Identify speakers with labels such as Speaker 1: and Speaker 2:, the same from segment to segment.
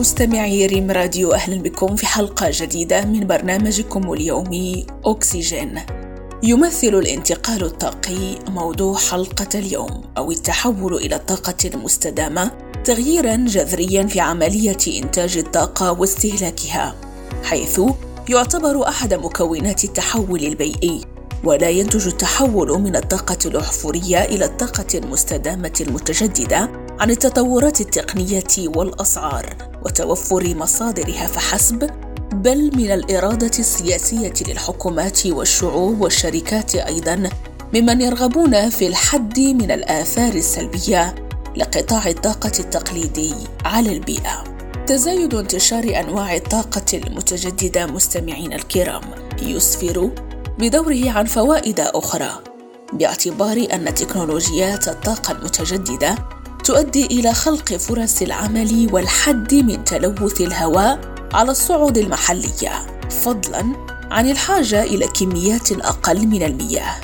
Speaker 1: مستمعي ريم راديو أهلا بكم في حلقة جديدة من برنامجكم اليومي أكسجين يمثل الانتقال الطاقي موضوع حلقة اليوم أو التحول إلى الطاقة المستدامة تغييرا جذريا في عملية إنتاج الطاقة واستهلاكها حيث يعتبر أحد مكونات التحول البيئي ولا ينتج التحول من الطاقة الأحفورية إلى الطاقة المستدامة المتجددة عن التطورات التقنية والأسعار وتوفر مصادرها فحسب بل من الإرادة السياسية للحكومات والشعوب والشركات أيضا ممن يرغبون في الحد من الآثار السلبية لقطاع الطاقة التقليدي على البيئة. تزايد انتشار أنواع الطاقة المتجددة مستمعين الكرام يسفر بدوره عن فوائد أخرى باعتبار أن تكنولوجيات الطاقة المتجددة تؤدي إلى خلق فرص العمل والحد من تلوث الهواء على الصعود المحلية. فضلاً عن الحاجة إلى كميات أقل من المياه.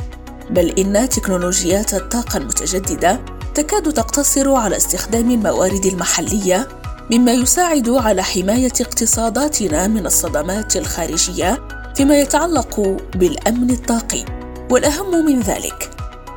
Speaker 1: بل إن تكنولوجيات الطاقة المتجددة تكاد تقتصر على استخدام الموارد المحلية مما يساعد على حماية اقتصاداتنا من الصدمات الخارجية فيما يتعلق بالأمن الطاقي. والأهم من ذلك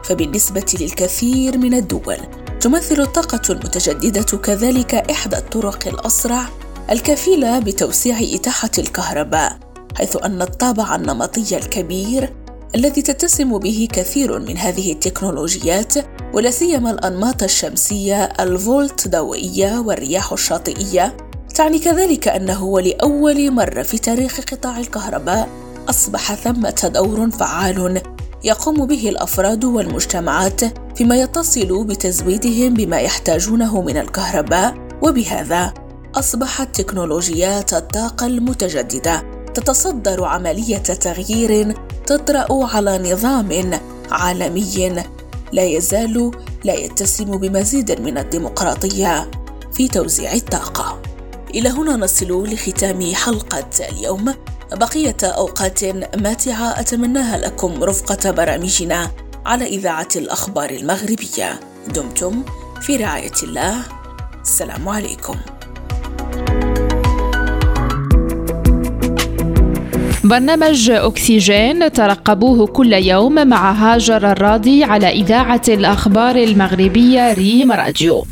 Speaker 1: فبالنسبة للكثير من الدول تمثل الطاقة المتجددة كذلك إحدى الطرق الأسرع الكفيلة بتوسيع إتاحة الكهرباء حيث أن الطابع النمطي الكبير الذي تتسم به كثير من هذه التكنولوجيات ولا سيما الأنماط الشمسية الفولت ضوئية والرياح الشاطئية تعني كذلك أنه ولاول مرة في تاريخ قطاع الكهرباء أصبح ثمة دور فعال يقوم به الأفراد والمجتمعات فيما يتصل بتزويدهم بما يحتاجونه من الكهرباء وبهذا أصبحت تكنولوجيات الطاقة المتجددة تتصدر عملية تغيير تطرأ على نظام عالمي لا يزال لا يتسم بمزيد من الديمقراطية في توزيع الطاقة. إلى هنا نصل لختام حلقة اليوم. بقية أوقات ماتعة أتمناها لكم رفقة برامجنا على إذاعة الأخبار المغربية. دمتم في رعاية الله. السلام عليكم.
Speaker 2: برنامج أكسجين ترقبوه كل يوم مع هاجر الراضي على إذاعة الأخبار المغربية ريم راديو.